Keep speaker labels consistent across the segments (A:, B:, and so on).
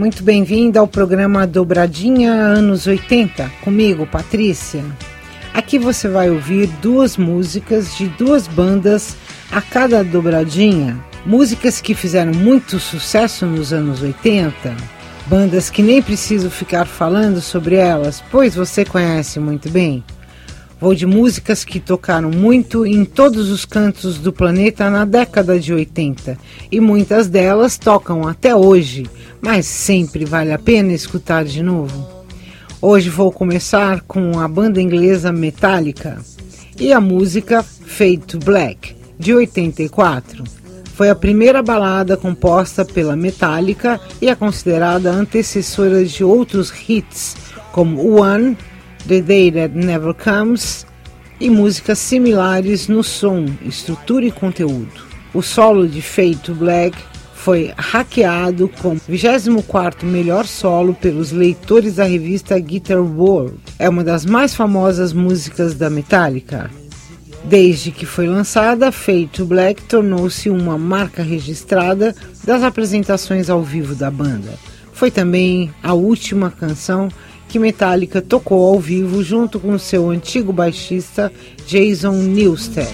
A: Muito bem-vinda ao programa Dobradinha Anos 80, comigo, Patrícia. Aqui você vai ouvir duas músicas de duas bandas a cada dobradinha, músicas que fizeram muito sucesso nos anos 80, bandas que nem preciso ficar falando sobre elas, pois você conhece muito bem. Vou de músicas que tocaram muito em todos os cantos do planeta na década de 80 e muitas delas tocam até hoje, mas sempre vale a pena escutar de novo. Hoje vou começar com a banda inglesa Metallica e a música Fade to Black, de 84. Foi a primeira balada composta pela Metallica e é considerada antecessora de outros hits como One The Day That Never Comes e músicas similares no som, estrutura e conteúdo. O solo de Fade to Black foi hackeado como 24º melhor solo pelos leitores da revista Guitar World. É uma das mais famosas músicas da Metallica. Desde que foi lançada, Fade to Black tornou-se uma marca registrada das apresentações ao vivo da banda. Foi também a última canção que Metallica tocou ao vivo junto com seu antigo baixista Jason Newsted.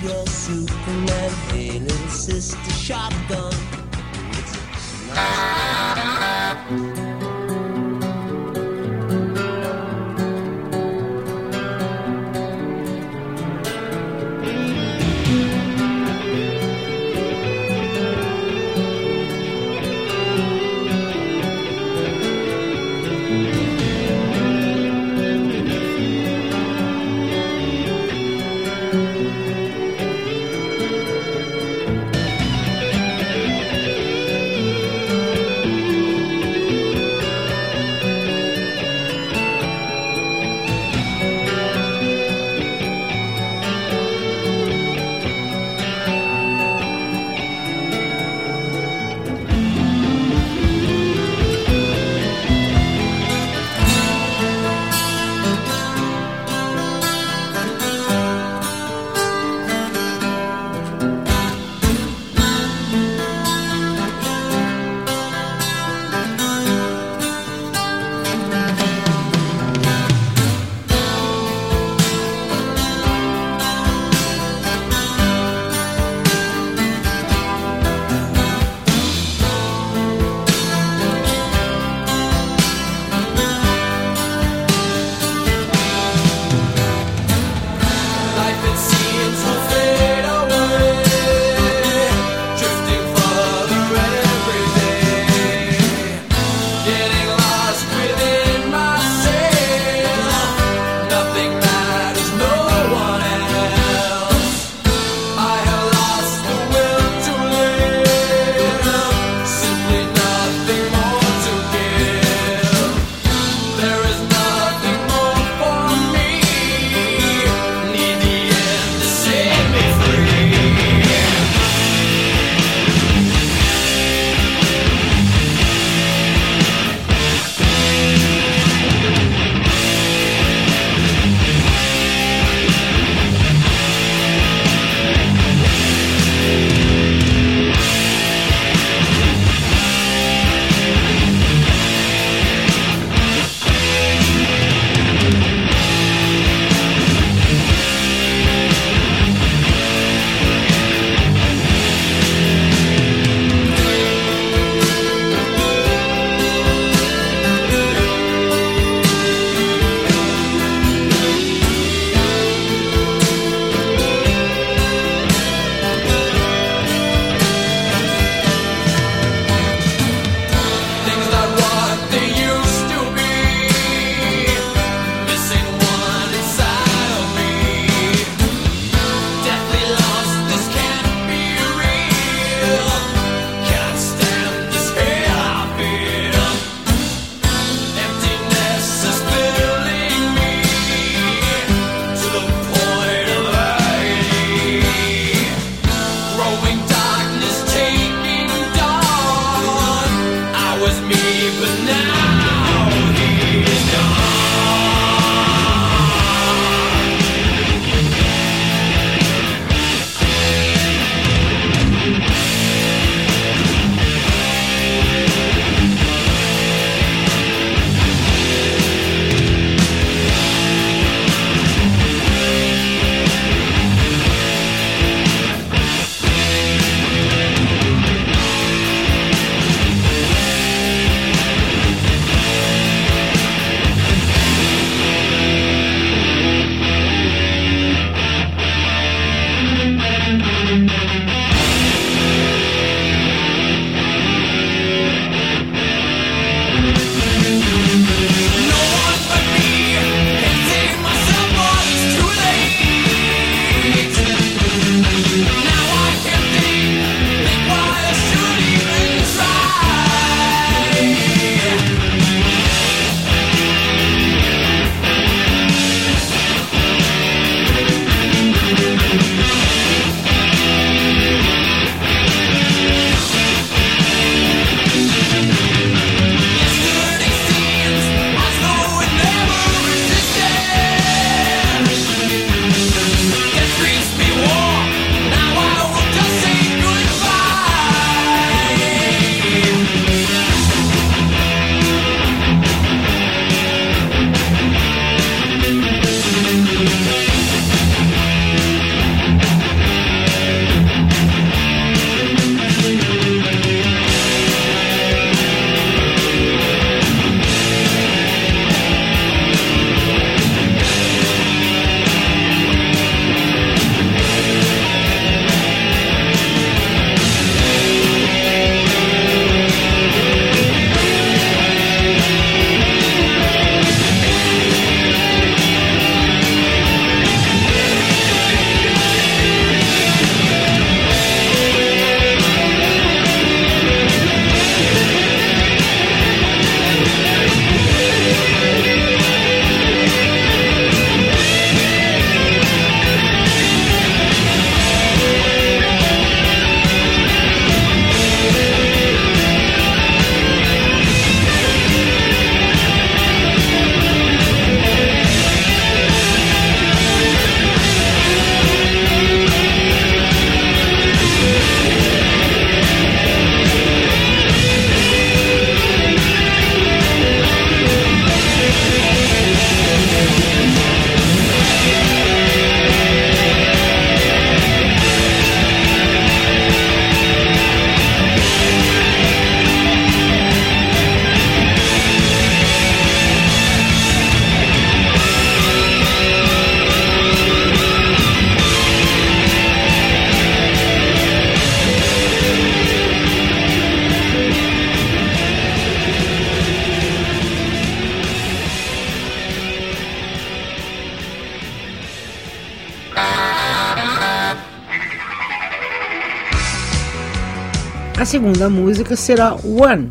A: Segunda música será One,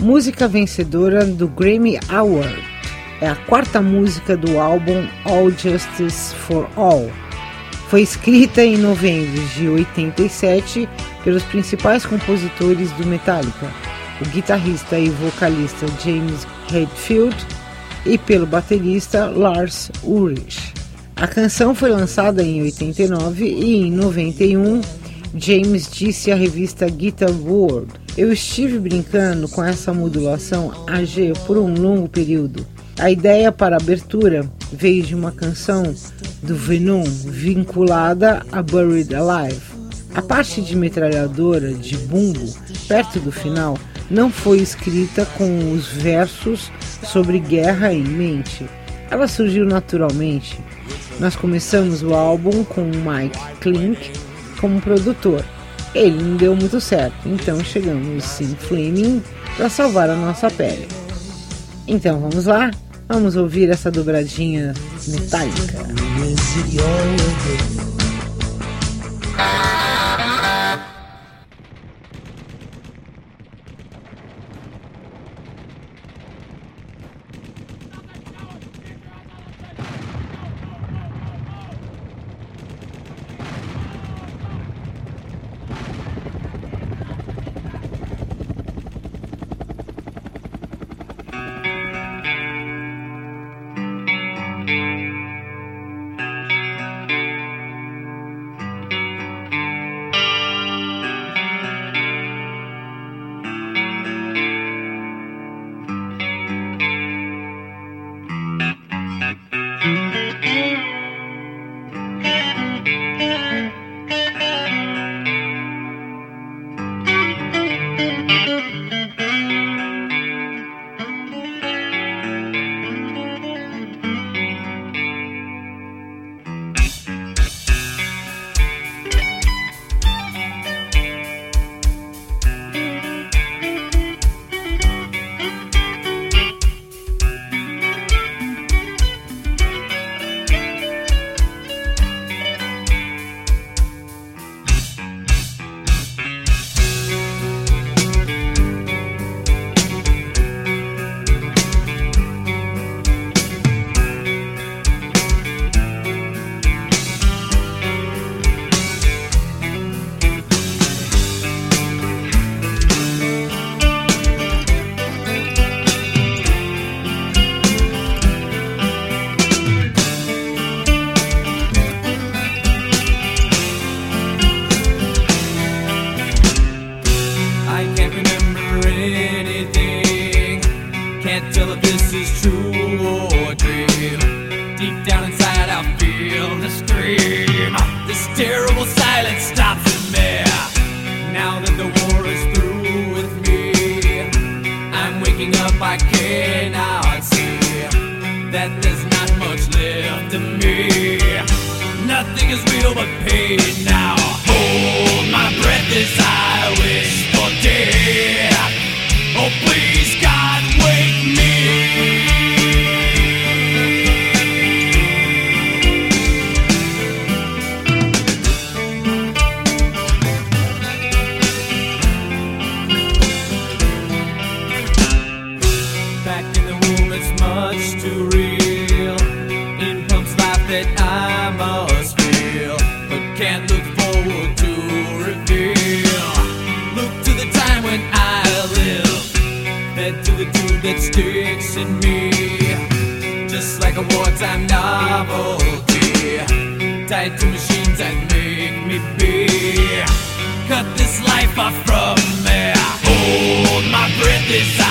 A: música vencedora do Grammy Award. É a quarta música do álbum All Justice for All. Foi escrita em novembro de 87 pelos principais compositores do Metallica, o guitarrista e vocalista James Hetfield e pelo baterista Lars Ulrich. A canção foi lançada em 89 e em 91 James disse à revista Guitar World: Eu estive brincando com essa modulação AG por um longo período. A ideia para a abertura veio de uma canção do Venom vinculada a Buried Alive. A parte de metralhadora de bumbo, perto do final, não foi escrita com os versos sobre guerra em mente. Ela surgiu naturalmente. Nós começamos o álbum com Mike Klink como produtor. Ele não deu muito certo, então chegamos em Flaming para salvar a nossa pele. Então vamos lá, vamos ouvir essa dobradinha metálica.
B: Waking up, I cannot see that there's not much left in me. Nothing is real but pain now. Hold my breath as I wish for death. Oh, please, God, wake me. sticks in me, just like a wartime novelty, tied to machines that make me be. Cut this life off from me. Hold my breath. This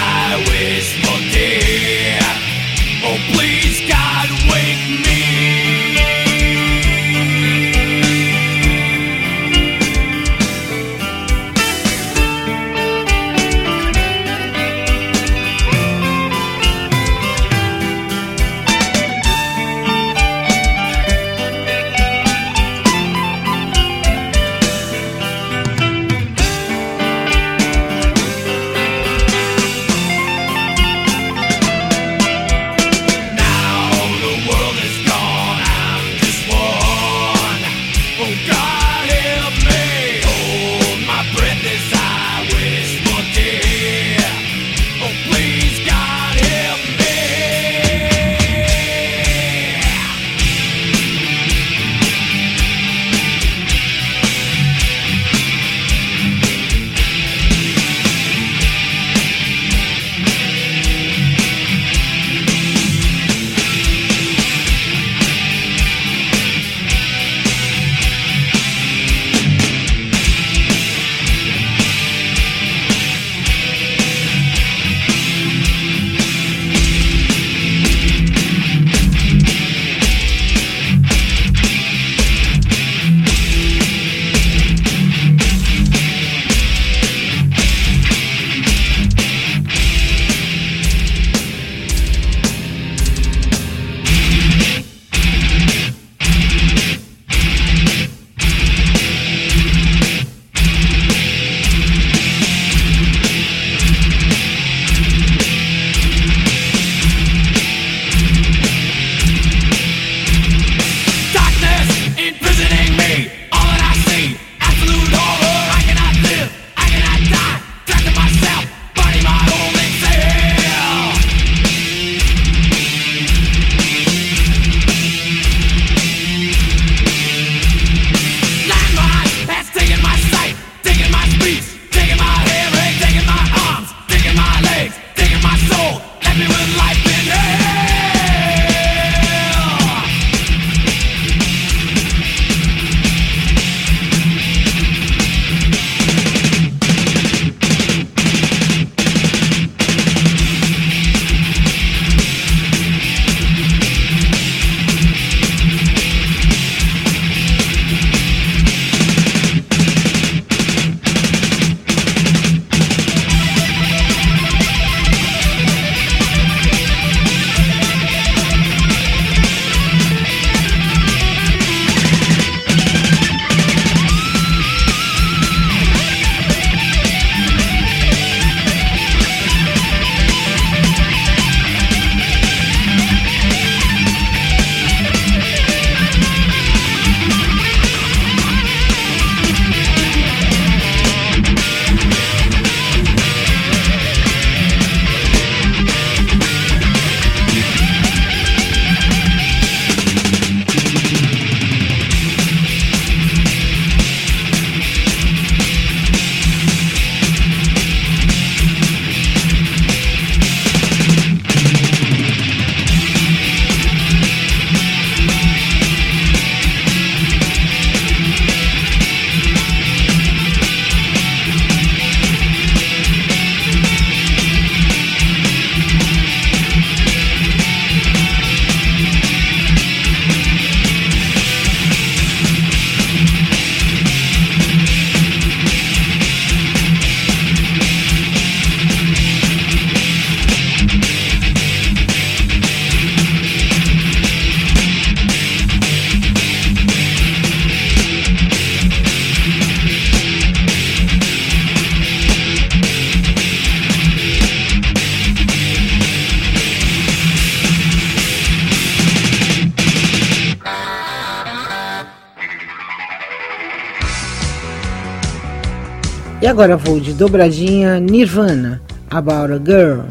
A: E agora vou de dobradinha Nirvana, About a Girl.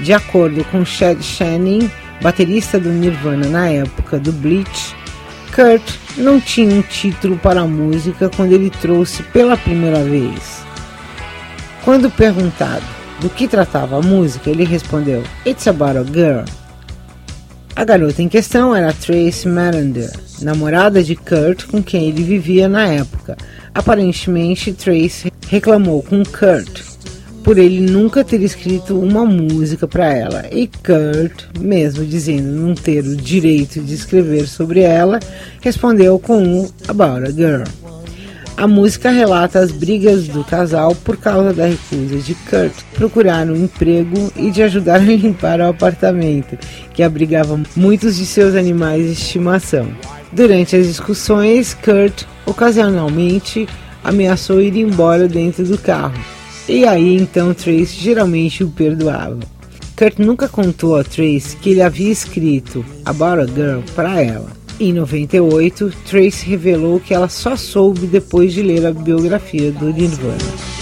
A: De acordo com Chad Channing, baterista do Nirvana na época do Bleach, Kurt não tinha um título para a música quando ele trouxe pela primeira vez. Quando perguntado do que tratava a música, ele respondeu: It's about a girl. A garota em questão era Trace Marander, namorada de Kurt com quem ele vivia na época. Aparentemente, Trace reclamou com Kurt por ele nunca ter escrito uma música para ela. E Kurt, mesmo dizendo não ter o direito de escrever sobre ela, respondeu com um About a Girl. A música relata as brigas do casal por causa da recusa de Kurt procurar um emprego e de ajudar a limpar o apartamento, que abrigava muitos de seus animais de estimação. Durante as discussões, Kurt ocasionalmente ameaçou ir embora dentro do carro. E aí então Trace geralmente o perdoava. Kurt nunca contou a Trace que ele havia escrito About a Girl para ela. Em 98, Trace revelou que ela só soube depois de ler a biografia do Nirvana.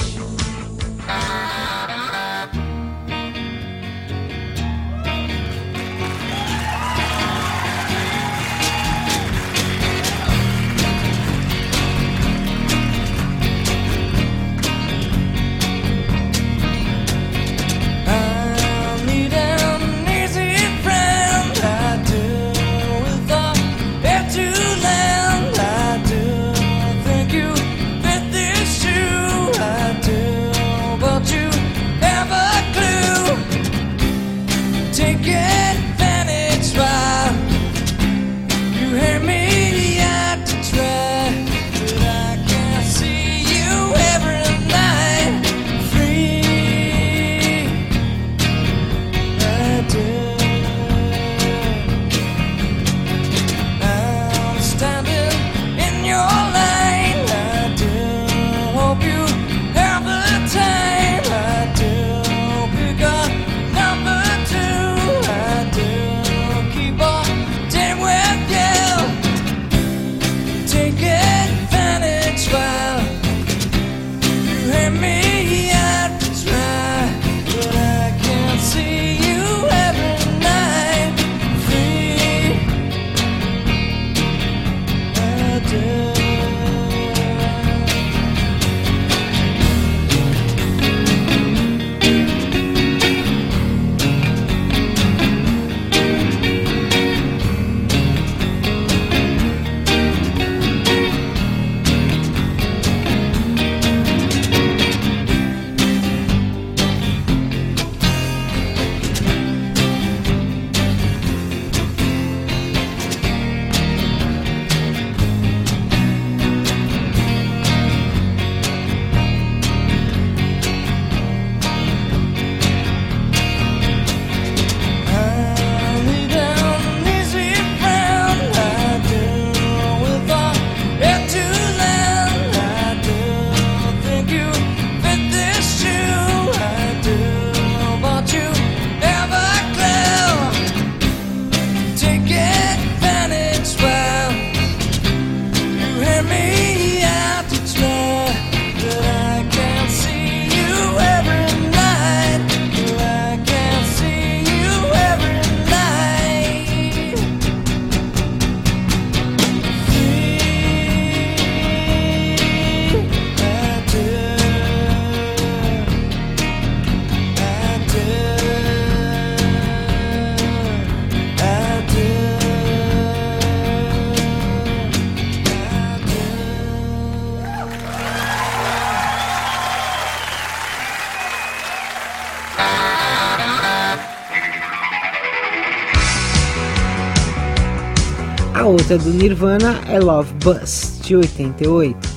A: Outra do Nirvana é Love Bus, de 88,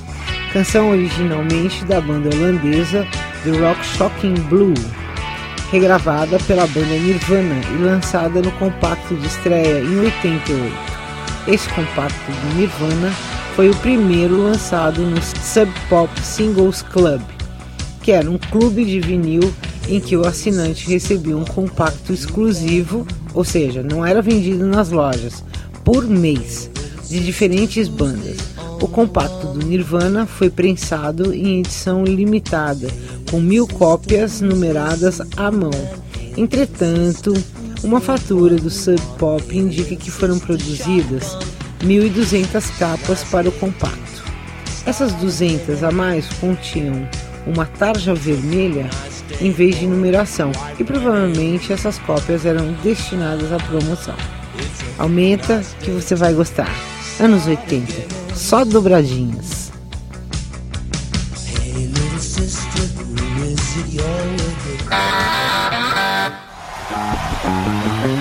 A: canção originalmente da banda holandesa The Rock Shocking Blue, regravada pela banda Nirvana e lançada no compacto de estreia em 88. Esse compacto do Nirvana foi o primeiro lançado no Sub Pop Singles Club, que era um clube de vinil em que o assinante recebia um compacto exclusivo, ou seja, não era vendido nas lojas, por mês de diferentes bandas. O compacto do Nirvana foi prensado em edição limitada, com mil cópias numeradas à mão. Entretanto, uma fatura do Sub Pop indica que foram produzidas 1.200 capas para o compacto. Essas 200 a mais continham uma tarja vermelha em vez de numeração, e provavelmente essas cópias eram destinadas à promoção. Aumenta que você vai gostar. Anos 80, só dobradinhas. Hey,